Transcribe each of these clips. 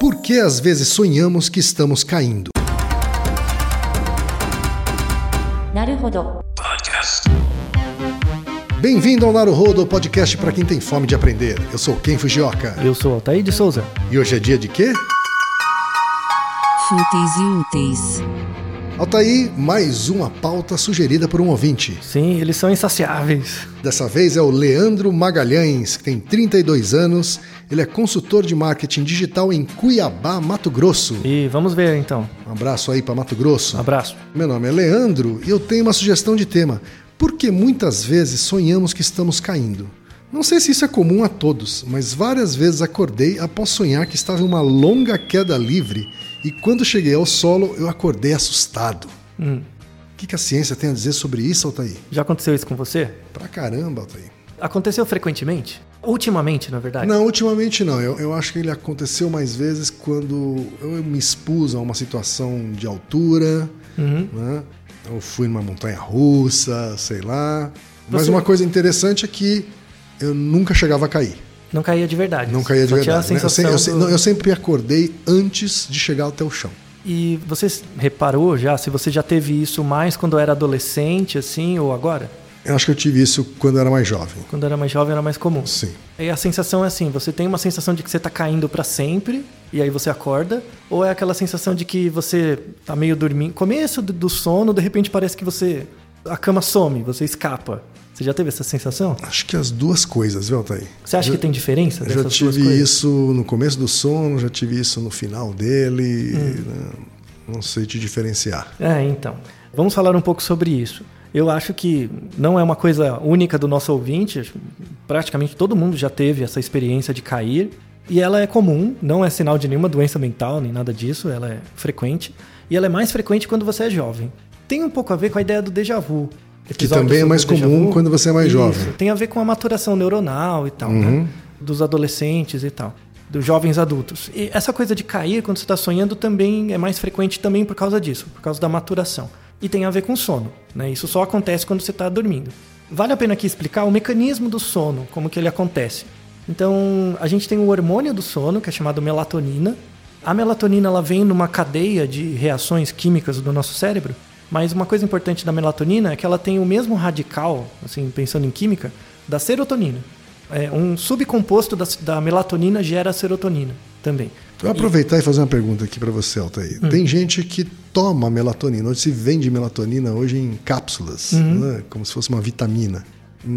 Por que às vezes sonhamos que estamos caindo? Bem-vindo ao Naruhodo, podcast para quem tem fome de aprender. Eu sou Ken Fujioka. Eu sou Altair de Souza. E hoje é dia de quê? Fúteis e úteis. Altair, mais uma pauta sugerida por um ouvinte. Sim, eles são insaciáveis. Dessa vez é o Leandro Magalhães, que tem 32 anos ele é consultor de marketing digital em Cuiabá, Mato Grosso. E vamos ver então. Um abraço aí para Mato Grosso. Um abraço. Meu nome é Leandro e eu tenho uma sugestão de tema. Por que muitas vezes sonhamos que estamos caindo? Não sei se isso é comum a todos, mas várias vezes acordei após sonhar que estava em uma longa queda livre e quando cheguei ao solo eu acordei assustado. Hum. O que, que a ciência tem a dizer sobre isso, Altair? Já aconteceu isso com você? Pra caramba, Altair. Aconteceu frequentemente? Ultimamente, na verdade? Não, ultimamente não. Eu, eu acho que ele aconteceu mais vezes quando eu me expus a uma situação de altura, Uhum. né? Eu fui numa montanha russa, sei lá. Mas Você- uma coisa interessante é que eu nunca chegava a cair. Não caía de verdade. Não caía de verdade. Né? Eu, se- eu se- do- não, eu sempre acordei antes de chegar até o chão. E você reparou já, se você já teve isso mais quando era adolescente, assim, ou agora? Eu acho que eu tive isso quando era mais jovem. Quando era mais jovem era mais comum. Sim. E a sensação é assim, você tem uma sensação de que você tá caindo para sempre, e aí você acorda, ou é aquela sensação de que você tá meio dormindo, começo do- sono, de repente parece que você a cama some, você escapa. Você já teve essa sensação? Acho que as duas coisas, viu, Altair? Você acha que tem diferença Eu já tive isso no começo do sono, já tive isso no final dele. Hum. né? Não sei te diferenciar. É, então. Vamos falar um pouco sobre isso. Eu acho que não é uma coisa única do nosso ouvinte. Praticamente todo mundo já teve essa experiência de cair. E ela é comum, não é sinal de nenhuma doença mental, nem nada disso. Ela é frequente. E ela é mais frequente quando você é jovem. Tem um pouco a ver com a ideia do déjà vu. Que também é mais comum vu. quando você é mais Isso, jovem. Tem a ver com a maturação neuronal e tal, Uhum. né? Dos adolescentes e tal. Dos jovens adultos. E essa coisa de cair quando você está sonhando também é mais frequente também por causa disso, por causa da maturação. E tem a ver com sono, né? Isso só acontece quando você está dormindo. Vale a pena aqui explicar o mecanismo do sono, como que ele acontece. Então, a gente tem o hormônio do sono, que é chamado melatonina. A melatonina ela vem numa cadeia de reações químicas do nosso cérebro, mas uma coisa importante da melatonina é que ela tem o mesmo radical, assim, pensando em química, da serotonina. É, um subcomposto da, da melatonina gera serotonina também. Eu vou aproveitar e fazer uma pergunta aqui para você, Altair. Hum. Tem gente que toma melatonina, hoje se vende melatonina hoje em cápsulas, Uhum. né? como se fosse uma vitamina.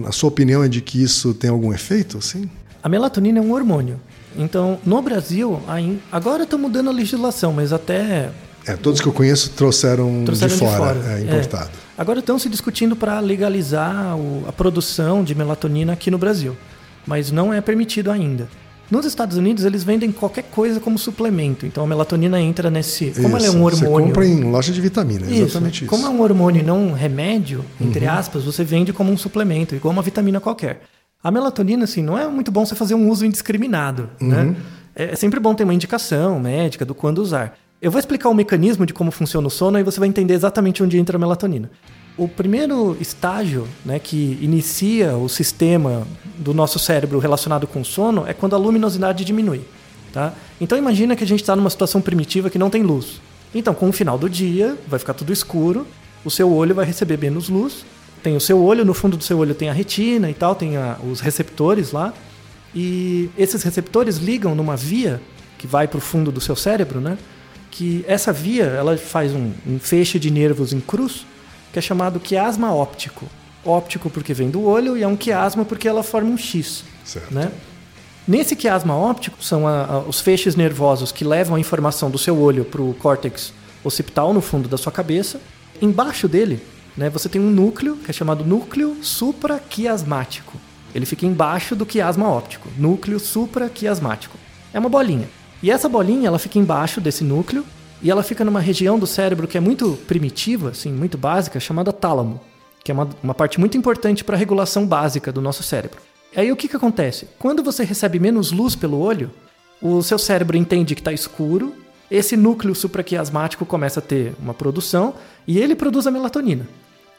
A sua opinião é de que isso tem algum efeito? Sim. A melatonina é um hormônio. Então, no Brasil, agora está mudando a legislação, mas até É, todos que eu conheço trouxeram, trouxeram de fora, é, É. importado. Agora estão se discutindo para legalizar a produção de melatonina aqui no Brasil, mas não é permitido ainda. Nos Estados Unidos, eles vendem qualquer coisa como suplemento. Então, a melatonina entra nesse. Como ela é Isso. um Você hormônio. compra em loja de vitamina, Isso. exatamente isso. Como é um hormônio e não um remédio, entre Uhum. aspas, você vende como um suplemento, igual uma vitamina qualquer. A melatonina, assim, não é muito bom você fazer um uso indiscriminado, Uhum. né? É sempre bom ter uma indicação médica do quando usar. Eu vou explicar o mecanismo de como funciona o sono e você vai entender exatamente onde entra a melatonina. O primeiro estágio né, que inicia o sistema do nosso cérebro relacionado com o sono é quando a luminosidade diminui. Tá? Então imagina que a gente está numa situação primitiva que não tem luz. Então, com o final do dia, vai ficar tudo escuro, o seu olho vai receber menos luz. Tem o seu olho, no fundo do seu olho tem a retina e tal, tem a- os receptores lá. E esses receptores ligam numa via que vai para o fundo do seu cérebro, né? Que essa via ela faz um, um feixe de nervos em cruz, que é chamado quiasma óptico. Óptico porque vem do olho e é um quiasma porque ela forma um X, Certo. né? Nesse quiasma óptico são a- a- os feixes nervosos que levam a informação do seu olho para o córtex occipital no fundo da sua cabeça. Embaixo dele, né, você tem um núcleo que é chamado núcleo supraquiasmático. Ele fica embaixo do quiasma óptico, núcleo supraquiasmático. É uma bolinha. E essa bolinha, ela fica embaixo desse núcleo e ela fica numa região do cérebro que é muito primitiva, assim, muito básica, chamada tálamo, que é uma, uma parte muito importante para a regulação básica do nosso cérebro. Aí o que, que acontece? Quando você recebe menos luz pelo olho, o seu cérebro entende que está escuro, esse núcleo supraquiasmático começa a ter uma produção e ele produz a melatonina.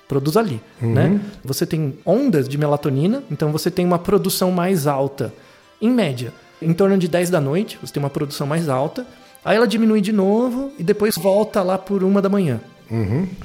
Produz ali, né? Você tem ondas de melatonina, então você tem uma produção mais alta, em média. em torno de 10 da noite, você tem uma produção mais alta. Aí ela diminui de novo e depois volta lá por uma da manhã.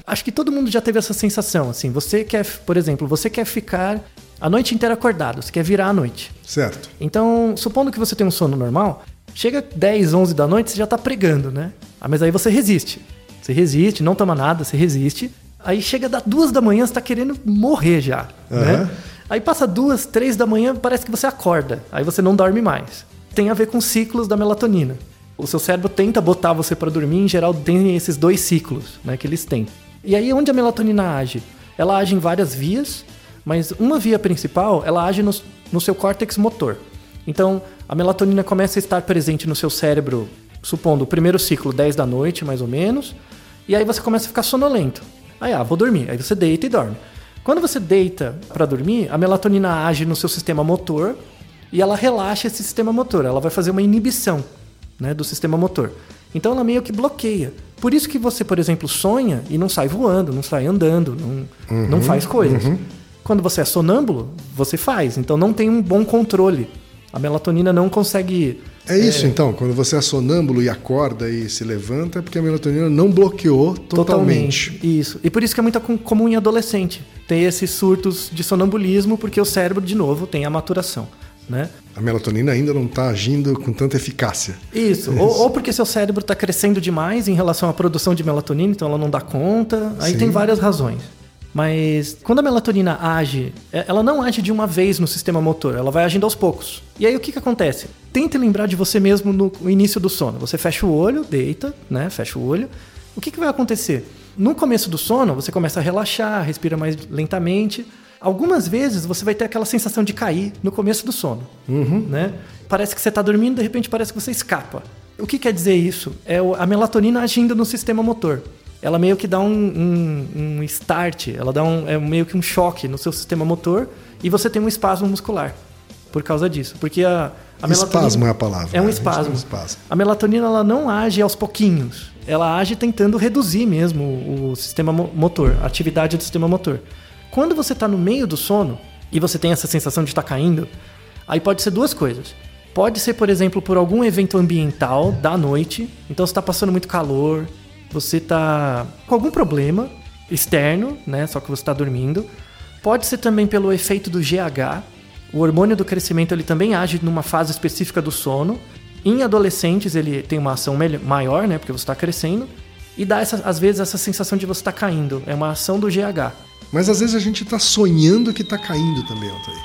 Acho que todo mundo já teve essa sensação, assim. Você quer, por exemplo, você quer ficar a noite inteira acordado, você quer virar a noite. Certo. Então, supondo que você tem um sono normal, chega 10, 11 da noite, você já tá pregando, né? Ah, mas aí você resiste. Você resiste, não toma nada, você resiste. Aí chega das duas da manhã, você tá querendo morrer já, né? Aham. Aí passa duas, três da manhã, parece que você acorda. Aí você não dorme mais. Tem a ver com ciclos da melatonina. O seu cérebro tenta botar você para dormir, em geral tem esses dois ciclos, né, que eles têm. E aí onde a melatonina age? Ela age em várias vias, mas uma via principal, ela age no, no seu córtex motor. Então, a melatonina começa a estar presente no seu cérebro, supondo o primeiro ciclo, 10 da noite, mais ou menos, e aí você começa a ficar sonolento. Aí, ah, vou dormir. Aí você deita e dorme. Quando você deita para dormir, a melatonina age no seu sistema motor e ela relaxa esse sistema motor. Ela vai fazer uma inibição né, do sistema motor. Então ela meio que bloqueia. Por isso que você, por exemplo, sonha e não sai voando, não sai andando, não, não faz coisas. Quando você é sonâmbulo, você faz. Então não tem um bom controle. A melatonina não consegue. É isso então, quando você é sonâmbulo e acorda e se levanta, é porque a melatonina não bloqueou totalmente. Isso. E por isso que é muito com- comum em adolescente. Tem esses surtos de sonambulismo, porque o cérebro, de novo, tem a maturação. Né? A melatonina ainda não está agindo com tanta eficácia. Isso. Ou, ou porque seu cérebro está crescendo demais em relação à produção de melatonina, então ela não dá conta. Aí Sim. tem várias razões. Mas quando a melatonina age, é- ela não age de uma vez no sistema motor, ela vai agindo aos poucos. E aí o que, que acontece? Tente lembrar de você mesmo no início do sono. Você fecha o olho, deita, né? Fecha o olho. O que, que vai acontecer? No começo do sono, você começa a relaxar, respira mais lentamente. Algumas vezes você vai ter aquela sensação de cair no começo do sono. Né? Parece que você está dormindo, de repente parece que você escapa. O que quer dizer isso? É a melatonina agindo no sistema motor. Ela meio que dá um, um- um start, ela dá um, é meio que um choque no seu sistema motor e você tem um espasmo muscular por causa disso. Porque a, a. Espasmo é a palavra. É um né? Espasmo. um espasmo. A melatonina ela não age aos pouquinhos. Ela age tentando reduzir mesmo o, sistema mo- motor, a atividade do sistema motor. Quando você está no meio do sono e você tem essa sensação de estar caindo, aí pode ser duas coisas. Pode ser, por exemplo, por algum evento ambiental da noite. Então você está passando muito calor, você está com algum problema externo, né? Só que você está dormindo. Pode ser também pelo efeito do GH. O hormônio do crescimento ele também age numa fase específica do sono. Em adolescentes ele tem uma ação maior, né? Porque você está crescendo. E dá essa, às vezes essa sensação de você estar caindo. É uma ação do GH. Mas às vezes a gente está sonhando que está caindo também, Altair.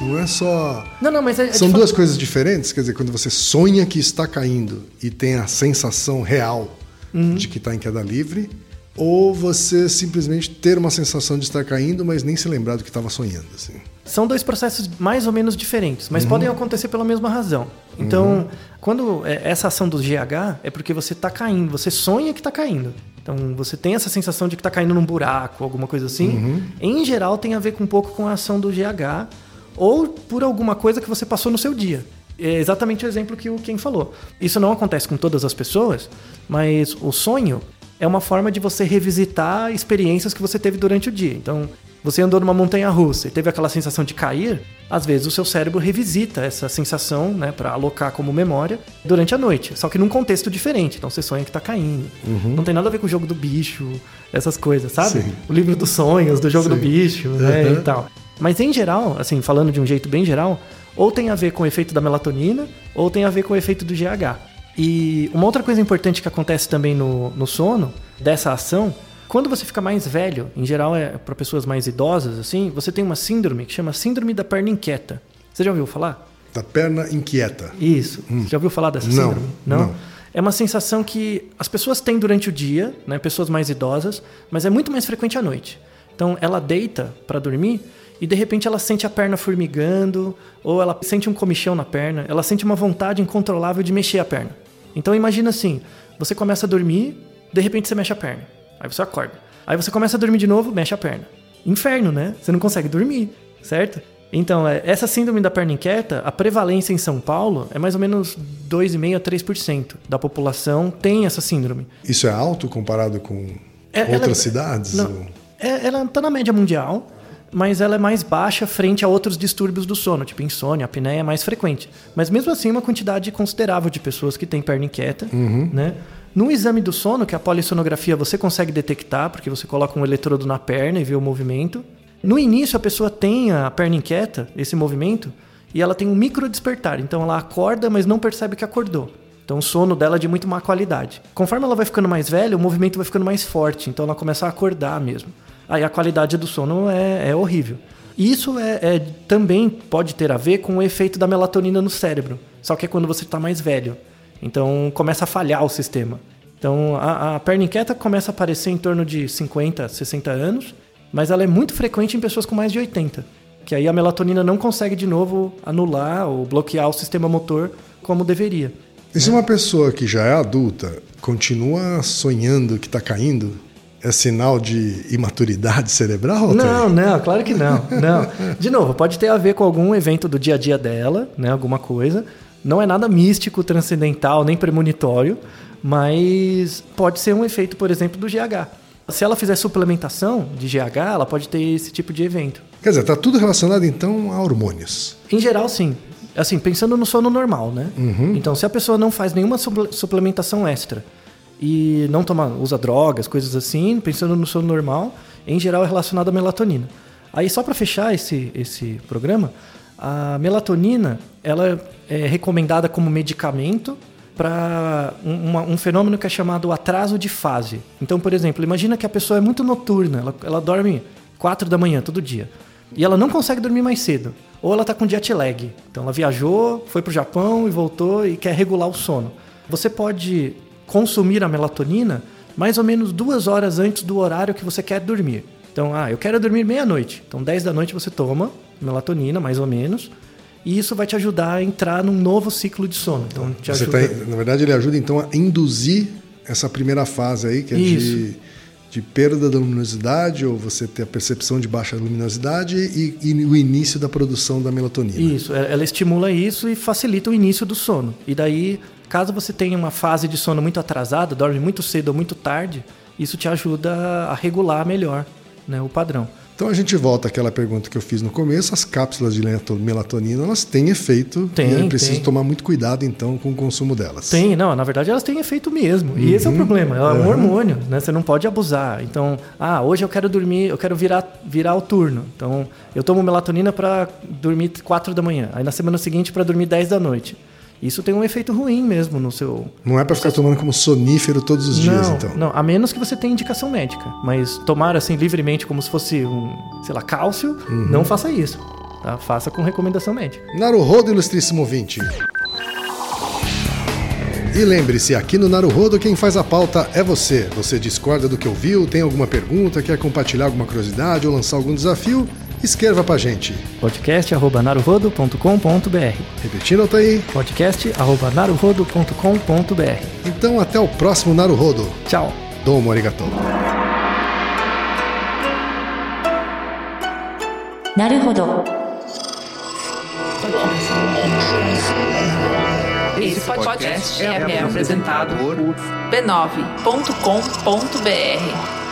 Não é só. Não, não, mas é, é São duas coisas diferentes. Quer dizer, quando você sonha que está caindo e tem a sensação real Uhum. de que está em queda livre, ou você simplesmente ter uma sensação de estar caindo, mas nem se lembrar do que estava sonhando. Assim. São dois processos mais ou menos diferentes, mas podem acontecer pela mesma razão. Então, quando é, essa ação do GH é porque você está caindo, você sonha que está caindo. Então, você tem essa sensação de que está caindo num buraco, alguma coisa assim. Em geral, tem a ver com um pouco com a ação do GH ou por alguma coisa que você passou no seu dia. É exatamente o exemplo que o Ken falou. Isso não acontece com todas as pessoas, mas o sonho é uma forma de você revisitar experiências que você teve durante o dia. Então, você andou numa montanha russa e teve aquela sensação de cair, às vezes o seu cérebro revisita essa sensação, né, para alocar como memória durante a noite, só que num contexto diferente. Então você sonha que tá caindo. Não tem nada a ver com o jogo do bicho, essas coisas, sabe? Sim. O livro dos sonhos, do jogo do Sim. bicho, né, Uhum. e tal. Mas em geral, assim, falando de um jeito bem geral, ou tem a ver com o efeito da melatonina, ou tem a ver com o efeito do GH. E uma outra coisa importante que acontece também no, no sono, dessa ação, quando você fica mais velho, em geral é para pessoas mais idosas, assim, você tem uma síndrome que chama síndrome da perna inquieta. Você já ouviu falar? Da perna inquieta. Isso. Você já ouviu falar dessa Hum. Não, síndrome? não. É uma sensação que as pessoas têm durante o dia, né? Pessoas mais idosas, mas é muito mais frequente à noite. Então ela deita para dormir e de repente ela sente a perna formigando, ou ela sente um comichão na perna, ela sente uma vontade incontrolável de mexer a perna. Então imagina assim, você começa a dormir, de repente você mexe a perna. Aí você acorda. Aí você começa a dormir de novo, mexe a perna. Inferno, né? Você não consegue dormir, certo? Então, é, essa síndrome da perna inquieta, a prevalência em São Paulo é mais ou menos 2,5% a 3% da população tem essa síndrome. Isso é alto comparado com É, outras ela- cidades? Não, ou- é- ela está na média mundial, mas ela é mais baixa frente a outros distúrbios do sono, tipo insônia, apneia é mais frequente. Mas mesmo assim, uma quantidade considerável de pessoas que têm perna inquieta, né? No exame do sono, que é a polissonografia, você consegue detectar, porque você coloca um eletrodo na perna e vê o movimento. No início, a pessoa tem a perna inquieta, esse movimento, e ela tem um micro despertar. Então, ela acorda, mas não percebe que acordou. Então, o sono dela é de muito má qualidade. Conforme ela vai ficando mais velha, o movimento vai ficando mais forte. Então, ela começa a acordar mesmo. Aí, a qualidade do sono é, é horrível. Isso é, é- também pode ter a ver com o efeito da melatonina no cérebro. Só que é quando você está mais velho. Então, começa a falhar o sistema. Então, a, a perna inquieta começa a aparecer em torno de 50, 60 anos, mas ela é muito frequente em pessoas com mais de 80. Que aí a melatonina não consegue de novo anular ou bloquear o sistema motor como deveria. E se uma pessoa que já é adulta continua sonhando que está caindo, é sinal de imaturidade cerebral? Não, não, claro que não. Não. De novo, pode ter a ver com algum evento do dia a dia dela, né? Alguma coisa. Não é nada místico, transcendental, nem premonitório, mas pode ser um efeito, por exemplo, do GH. Se ela fizer suplementação de GH, ela pode ter esse tipo de evento. Quer dizer, está tudo relacionado então a hormônios. Em geral, sim. Assim, pensando no sono normal, né? Então, se a pessoa não faz nenhuma suple- suplementação extra e não toma, usa drogas, coisas assim, pensando no sono normal, em geral é relacionado à melatonina. Aí, só para fechar esse, esse programa, a melatonina ela é recomendada como medicamento para um, um fenômeno que é chamado atraso de fase. Então, por exemplo, imagina que a pessoa é muito noturna, ela, ela dorme 4 da manhã todo dia. E ela não consegue dormir mais cedo. Ou ela está com jet lag. Então ela viajou, foi para o Japão e voltou e quer regular o sono. Você pode consumir a melatonina mais ou menos duas horas antes do horário que você quer dormir. Então, ah, eu quero dormir meia-noite. Então, 10 da noite você toma melatonina, mais ou menos. E isso vai te ajudar a entrar num novo ciclo de sono. Então, te ajuda... tá, na verdade, ele ajuda então a induzir essa primeira fase aí, que é de, de perda da luminosidade, ou você ter a percepção de baixa luminosidade e, e o início da produção da melatonina. Isso, ela ela estimula isso e facilita o início do sono. E daí, caso você tenha uma fase de sono muito atrasada, dorme muito cedo ou muito tarde, isso te ajuda a regular melhor né, o padrão. Então a gente volta àquela pergunta que eu fiz no começo: as cápsulas de melato- melatonina elas têm efeito Tem, e é preciso tem. tomar muito cuidado então com o consumo delas. Tem, não, na verdade elas têm efeito mesmo. E esse é o problema, ela é um hormônio, né? Você não pode abusar. Então, ah, hoje eu quero dormir, eu quero virar, virar o turno. Então, eu tomo melatonina para dormir 4 da manhã. Aí na semana seguinte para dormir 10 da noite. Isso tem um efeito ruim mesmo no seu, Não é para ficar tomando como sonífero todos os dias, não, então. Não, a menos que você tenha indicação médica. Mas tomar assim livremente como se fosse um, sei lá, cálcio, Uhum. não faça isso. Tá? Faça com recomendação médica. Naruhodo, ilustríssimo ouvinte. E lembre-se, aqui no Naruhodo quem faz a pauta é você. Você discorda do que ouviu, tem alguma pergunta, quer compartilhar alguma curiosidade ou lançar algum desafio? Escreva pra gente. podcast@naruhodo.com.br. Repetindo, tá aí. podcast@naruhodo.com.br. Então até o próximo Naruhodo. Tchau. Domo arigatou. なるほど。 Esse podcast é apresentado por b9.com.br.